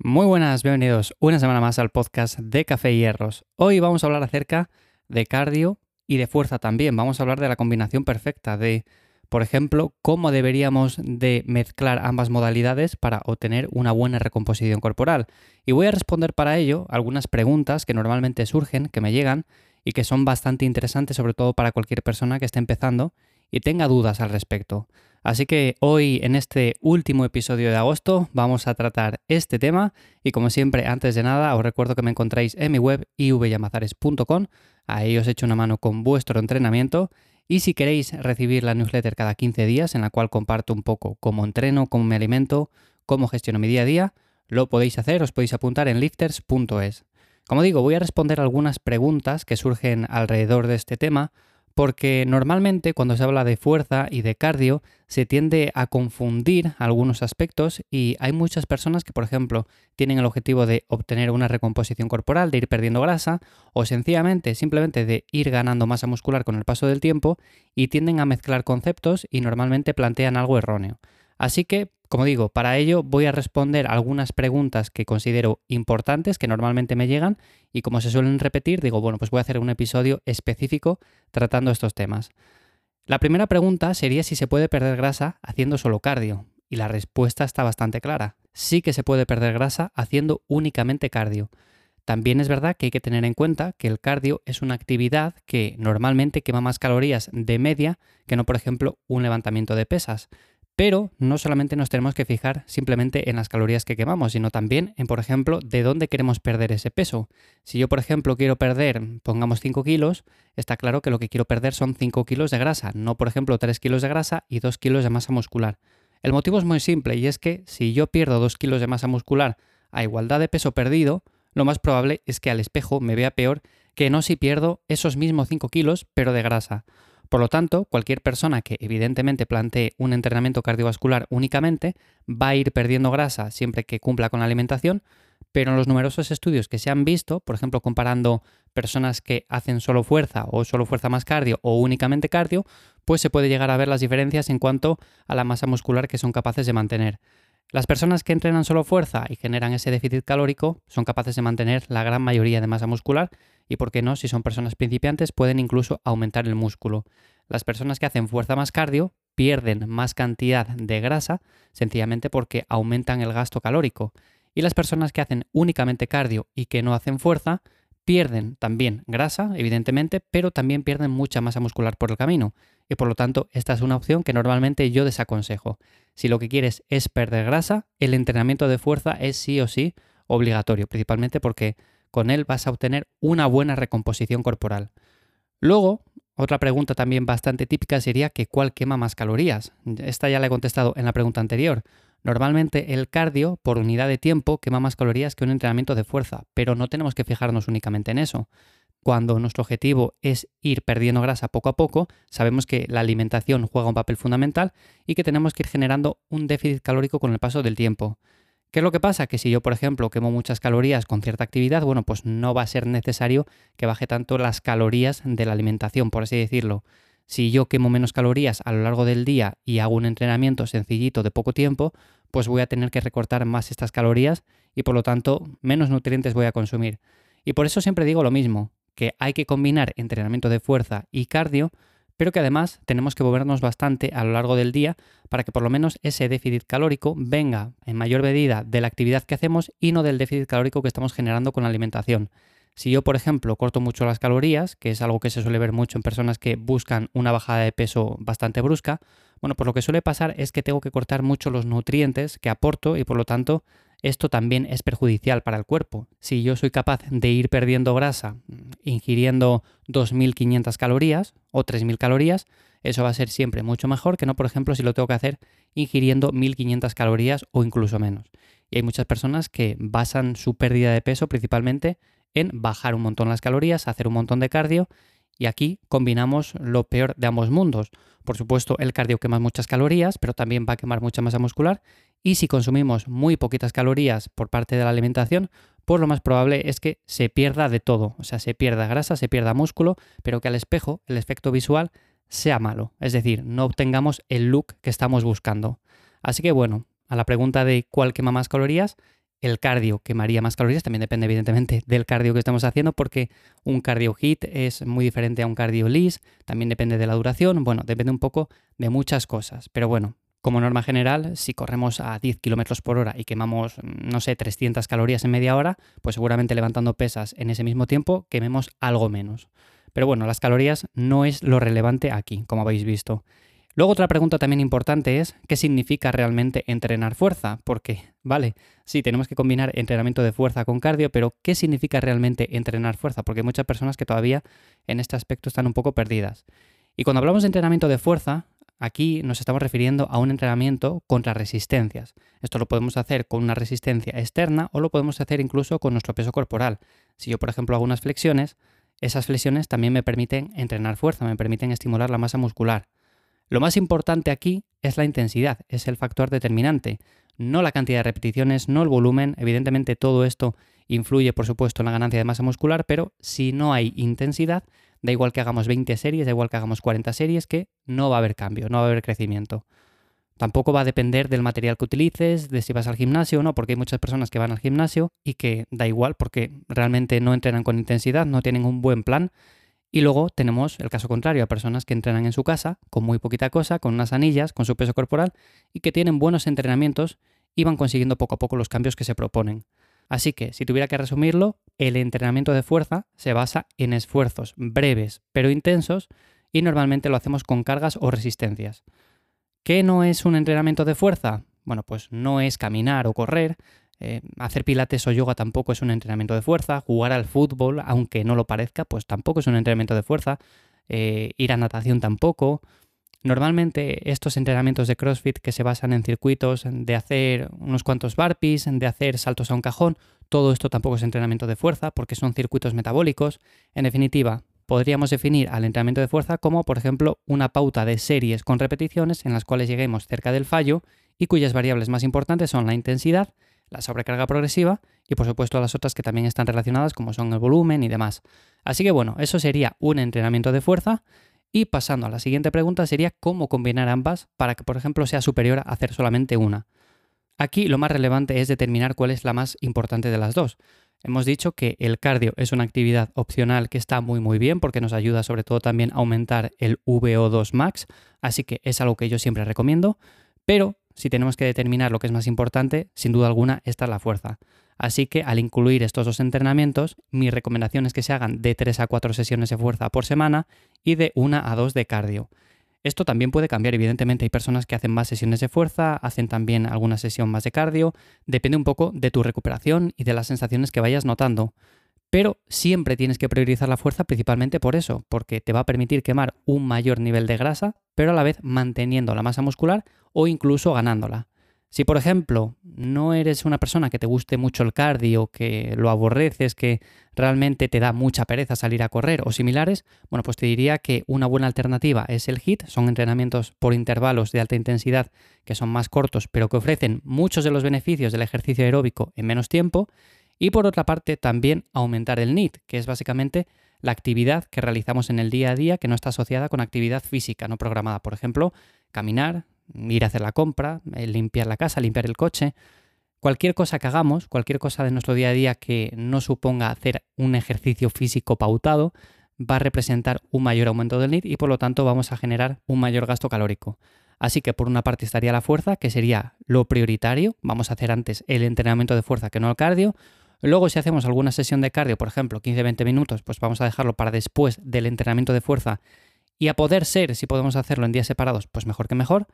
Muy buenas, bienvenidos una semana más al podcast de Café y Hierros. Hoy vamos a hablar acerca de cardio y de fuerza también. Vamos a hablar de la combinación perfecta de, por ejemplo, cómo deberíamos de mezclar ambas modalidades para obtener una buena recomposición corporal. Y voy a responder para ello algunas preguntas que normalmente surgen, que me llegan y que son bastante interesantes, sobre todo para cualquier persona que esté empezando y tenga dudas al respecto. Así que hoy en este último episodio de agosto vamos a tratar este tema y como siempre antes de nada os recuerdo que me encontráis en mi web ivyamazares.com, ahí os echo una mano con vuestro entrenamiento y si queréis recibir la newsletter cada 15 días en la cual comparto un poco cómo entreno, cómo me alimento, cómo gestiono mi día a día, lo podéis hacer, os podéis apuntar en lifters.es. Como digo, voy a responder algunas preguntas que surgen alrededor de este tema porque normalmente cuando se habla de fuerza y de cardio se tiende a confundir algunos aspectos y hay muchas personas que, por ejemplo, tienen el objetivo de obtener una recomposición corporal, de ir perdiendo grasa o sencillamente simplemente de ir ganando masa muscular con el paso del tiempo y tienden a mezclar conceptos y normalmente plantean algo erróneo. Así que como digo, para ello voy a responder algunas preguntas que considero importantes, que normalmente me llegan, y como se suelen repetir, digo, bueno, pues voy a hacer un episodio específico tratando estos temas. La primera pregunta sería si se puede perder grasa haciendo solo cardio, y la respuesta está bastante clara. Sí que se puede perder grasa haciendo únicamente cardio. También es verdad que hay que tener en cuenta que el cardio es una actividad que normalmente quema más calorías de media que no, por ejemplo, un levantamiento de pesas. Pero no solamente nos tenemos que fijar simplemente en las calorías que quemamos, sino también en, por ejemplo, de dónde queremos perder ese peso. Si yo, por ejemplo, quiero perder, pongamos 5 kilos, está claro que lo que quiero perder son 5 kilos de grasa, no, por ejemplo, 3 kilos de grasa y 2 kilos de masa muscular. El motivo es muy simple y es que si yo pierdo 2 kilos de masa muscular a igualdad de peso perdido, lo más probable es que al espejo me vea peor que no si pierdo esos mismos 5 kilos, pero de grasa. Por lo tanto, cualquier persona que evidentemente plantee un entrenamiento cardiovascular únicamente va a ir perdiendo grasa siempre que cumpla con la alimentación, pero en los numerosos estudios que se han visto, por ejemplo, comparando personas que hacen solo fuerza o solo fuerza más cardio o únicamente cardio, pues se puede llegar a ver las diferencias en cuanto a la masa muscular que son capaces de mantener. Las personas que entrenan solo fuerza y generan ese déficit calórico son capaces de mantener la gran mayoría de masa muscular y, por qué no, si son personas principiantes, pueden incluso aumentar el músculo. Las personas que hacen fuerza más cardio pierden más cantidad de grasa sencillamente porque aumentan el gasto calórico. Y las personas que hacen únicamente cardio y que no hacen fuerza pierden también grasa, evidentemente, pero también pierden mucha masa muscular por el camino. Y por lo tanto, esta es una opción que normalmente yo desaconsejo. Si lo que quieres es perder grasa, el entrenamiento de fuerza es sí o sí obligatorio, principalmente porque con él vas a obtener una buena recomposición corporal. Luego, otra pregunta también bastante típica sería que cuál quema más calorías. Esta ya la he contestado en la pregunta anterior. Normalmente el cardio por unidad de tiempo quema más calorías que un entrenamiento de fuerza, pero no tenemos que fijarnos únicamente en eso. Cuando nuestro objetivo es ir perdiendo grasa poco a poco, sabemos que la alimentación juega un papel fundamental y que tenemos que ir generando un déficit calórico con el paso del tiempo. ¿Qué es lo que pasa? Que si yo, por ejemplo, quemo muchas calorías con cierta actividad, bueno, pues no va a ser necesario que baje tanto las calorías de la alimentación, por así decirlo. Si yo quemo menos calorías a lo largo del día y hago un entrenamiento sencillito de poco tiempo, pues voy a tener que recortar más estas calorías y por lo tanto menos nutrientes voy a consumir. Y por eso siempre digo lo mismo, que hay que combinar entrenamiento de fuerza y cardio, pero que además tenemos que movernos bastante a lo largo del día para que por lo menos ese déficit calórico venga en mayor medida de la actividad que hacemos y no del déficit calórico que estamos generando con la alimentación. Si yo, por ejemplo, corto mucho las calorías, que es algo que se suele ver mucho en personas que buscan una bajada de peso bastante brusca, bueno, pues lo que suele pasar es que tengo que cortar mucho los nutrientes que aporto y por lo tanto esto también es perjudicial para el cuerpo. Si yo soy capaz de ir perdiendo grasa mm, ingiriendo 2.500 calorías o 3.000 calorías, eso va a ser siempre mucho mejor que no, por ejemplo, si lo tengo que hacer ingiriendo 1.500 calorías o incluso menos. Y hay muchas personas que basan su pérdida de peso principalmente en bajar un montón las calorías, hacer un montón de cardio y aquí combinamos lo peor de ambos mundos. Por supuesto, el cardio quema muchas calorías, pero también va a quemar mucha masa muscular. Y si consumimos muy poquitas calorías por parte de la alimentación, pues lo más probable es que se pierda de todo. O sea, se pierda grasa, se pierda músculo, pero que al espejo el efecto visual sea malo. Es decir, no obtengamos el look que estamos buscando. Así que bueno, a la pregunta de cuál quema más calorías, el cardio quemaría más calorías, también depende evidentemente del cardio que estamos haciendo, porque un cardio hit es muy diferente a un cardio lis, también depende de la duración, bueno, depende un poco de muchas cosas, pero bueno, como norma general, si corremos a 10 km por hora y quemamos, no sé, 300 calorías en media hora, pues seguramente levantando pesas en ese mismo tiempo quememos algo menos. Pero bueno, las calorías no es lo relevante aquí, como habéis visto. Luego otra pregunta también importante es, ¿qué significa realmente entrenar fuerza? Porque, vale, sí, tenemos que combinar entrenamiento de fuerza con cardio, pero ¿qué significa realmente entrenar fuerza? Porque hay muchas personas que todavía en este aspecto están un poco perdidas. Y cuando hablamos de entrenamiento de fuerza, aquí nos estamos refiriendo a un entrenamiento contra resistencias. Esto lo podemos hacer con una resistencia externa o lo podemos hacer incluso con nuestro peso corporal. Si yo, por ejemplo, hago unas flexiones, esas flexiones también me permiten entrenar fuerza, me permiten estimular la masa muscular. Lo más importante aquí es la intensidad, es el factor determinante, no la cantidad de repeticiones, no el volumen. Evidentemente todo esto influye, por supuesto, en la ganancia de masa muscular, pero si no hay intensidad, da igual que hagamos 20 series, da igual que hagamos 40 series, que no va a haber cambio, no va a haber crecimiento. Tampoco va a depender del material que utilices, de si vas al gimnasio o no, porque hay muchas personas que van al gimnasio y que da igual porque realmente no entrenan con intensidad, no tienen un buen plan y luego tenemos el caso contrario, a personas que entrenan en su casa con muy poquita cosa, con unas anillas, con su peso corporal y que tienen buenos entrenamientos y van consiguiendo poco a poco los cambios que se proponen. Así que, si tuviera que resumirlo, el entrenamiento de fuerza se basa en esfuerzos breves pero intensos y normalmente lo hacemos con cargas o resistencias. ¿Qué no es un entrenamiento de fuerza? Bueno, pues no es caminar o correr, eh, hacer pilates o yoga tampoco es un entrenamiento de fuerza. Jugar al fútbol, aunque no lo parezca, pues tampoco es un entrenamiento de fuerza. Eh, ir a natación tampoco. Normalmente estos entrenamientos de CrossFit que se basan en circuitos de hacer unos cuantos burpees, de hacer saltos a un cajón, todo esto tampoco es entrenamiento de fuerza porque son circuitos metabólicos. En definitiva, podríamos definir al entrenamiento de fuerza como, por ejemplo, una pauta de series con repeticiones en las cuales lleguemos cerca del fallo y cuyas variables más importantes son la intensidad, la sobrecarga progresiva y por supuesto las otras que también están relacionadas como son el volumen y demás. Así que bueno, eso sería un entrenamiento de fuerza y pasando a la siguiente pregunta sería cómo combinar ambas para que por ejemplo sea superior a hacer solamente una. Aquí lo más relevante es determinar cuál es la más importante de las dos. Hemos dicho que el cardio es una actividad opcional que está muy muy bien porque nos ayuda sobre todo también a aumentar el VO2 max, así que es algo que yo siempre recomiendo, pero si tenemos que determinar lo que es más importante, sin duda alguna, esta es la fuerza. Así que al incluir estos dos entrenamientos, mi recomendación es que se hagan de 3 a 4 sesiones de fuerza por semana y de 1 a 2 de cardio. Esto también puede cambiar, evidentemente hay personas que hacen más sesiones de fuerza, hacen también alguna sesión más de cardio, depende un poco de tu recuperación y de las sensaciones que vayas notando. Pero siempre tienes que priorizar la fuerza principalmente por eso, porque te va a permitir quemar un mayor nivel de grasa, pero a la vez manteniendo la masa muscular o incluso ganándola. Si por ejemplo no eres una persona que te guste mucho el cardio, que lo aborreces, que realmente te da mucha pereza salir a correr o similares, bueno, pues te diría que una buena alternativa es el HIT, son entrenamientos por intervalos de alta intensidad que son más cortos, pero que ofrecen muchos de los beneficios del ejercicio aeróbico en menos tiempo y por otra parte, también aumentar el NIT, que es básicamente la actividad que realizamos en el día a día que no está asociada con actividad física no programada. Por ejemplo, caminar, ir a hacer la compra, eh, limpiar la casa, limpiar el coche. Cualquier cosa que hagamos, cualquier cosa de nuestro día a día que no suponga hacer un ejercicio físico pautado, va a representar un mayor aumento del NIT y por lo tanto vamos a generar un mayor gasto calórico. Así que por una parte estaría la fuerza, que sería lo prioritario. Vamos a hacer antes el entrenamiento de fuerza que no el cardio. Luego, si hacemos alguna sesión de cardio, por ejemplo, 15-20 minutos, pues vamos a dejarlo para después del entrenamiento de fuerza. Y a poder ser, si podemos hacerlo en días separados, pues mejor que mejor.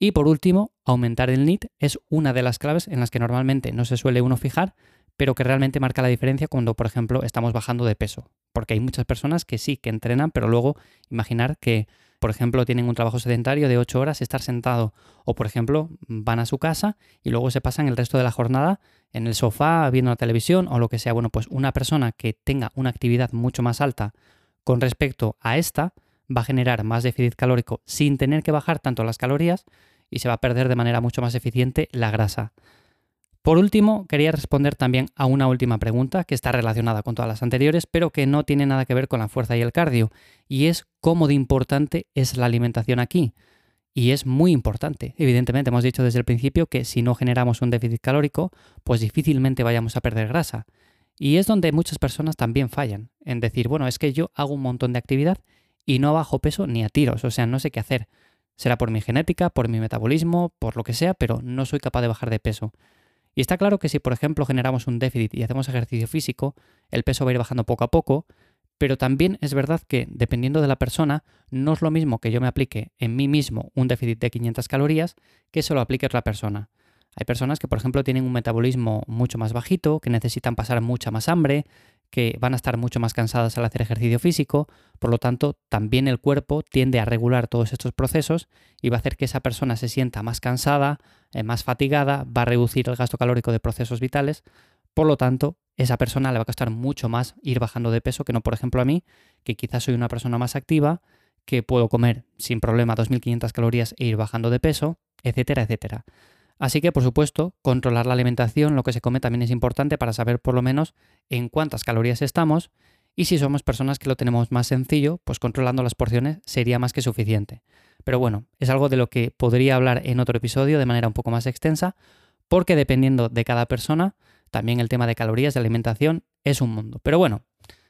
Y por último, aumentar el NIT es una de las claves en las que normalmente no se suele uno fijar, pero que realmente marca la diferencia cuando, por ejemplo, estamos bajando de peso. Porque hay muchas personas que sí, que entrenan, pero luego imaginar que por ejemplo, tienen un trabajo sedentario de 8 horas, estar sentado, o por ejemplo, van a su casa y luego se pasan el resto de la jornada en el sofá, viendo la televisión o lo que sea. Bueno, pues una persona que tenga una actividad mucho más alta con respecto a esta va a generar más déficit calórico sin tener que bajar tanto las calorías y se va a perder de manera mucho más eficiente la grasa. Por último, quería responder también a una última pregunta que está relacionada con todas las anteriores, pero que no tiene nada que ver con la fuerza y el cardio, y es cómo de importante es la alimentación aquí. Y es muy importante. Evidentemente, hemos dicho desde el principio que si no generamos un déficit calórico, pues difícilmente vayamos a perder grasa. Y es donde muchas personas también fallan, en decir, bueno, es que yo hago un montón de actividad y no bajo peso ni a tiros, o sea, no sé qué hacer. Será por mi genética, por mi metabolismo, por lo que sea, pero no soy capaz de bajar de peso. Y está claro que si, por ejemplo, generamos un déficit y hacemos ejercicio físico, el peso va a ir bajando poco a poco, pero también es verdad que, dependiendo de la persona, no es lo mismo que yo me aplique en mí mismo un déficit de 500 calorías que se lo aplique otra persona. Hay personas que, por ejemplo, tienen un metabolismo mucho más bajito, que necesitan pasar mucha más hambre, que van a estar mucho más cansadas al hacer ejercicio físico, por lo tanto, también el cuerpo tiende a regular todos estos procesos y va a hacer que esa persona se sienta más cansada, eh, más fatigada, va a reducir el gasto calórico de procesos vitales, por lo tanto, esa persona le va a costar mucho más ir bajando de peso que no, por ejemplo, a mí, que quizás soy una persona más activa, que puedo comer sin problema 2.500 calorías e ir bajando de peso, etcétera, etcétera. Así que, por supuesto, controlar la alimentación, lo que se come también es importante para saber por lo menos en cuántas calorías estamos y si somos personas que lo tenemos más sencillo, pues controlando las porciones sería más que suficiente. Pero bueno, es algo de lo que podría hablar en otro episodio de manera un poco más extensa, porque dependiendo de cada persona, también el tema de calorías, de alimentación, es un mundo. Pero bueno,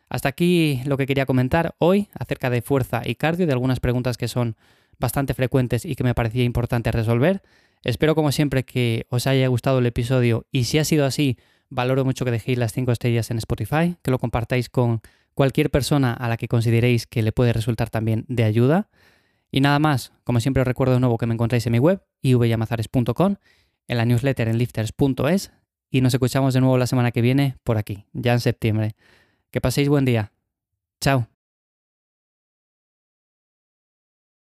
hasta aquí lo que quería comentar hoy acerca de fuerza y cardio, de algunas preguntas que son bastante frecuentes y que me parecía importante resolver. Espero como siempre que os haya gustado el episodio y si ha sido así, valoro mucho que dejéis las 5 estrellas en Spotify, que lo compartáis con cualquier persona a la que consideréis que le puede resultar también de ayuda. Y nada más, como siempre os recuerdo de nuevo que me encontráis en mi web, ivyamazares.com, en la newsletter en lifters.es y nos escuchamos de nuevo la semana que viene por aquí, ya en septiembre. Que paséis buen día. Chao.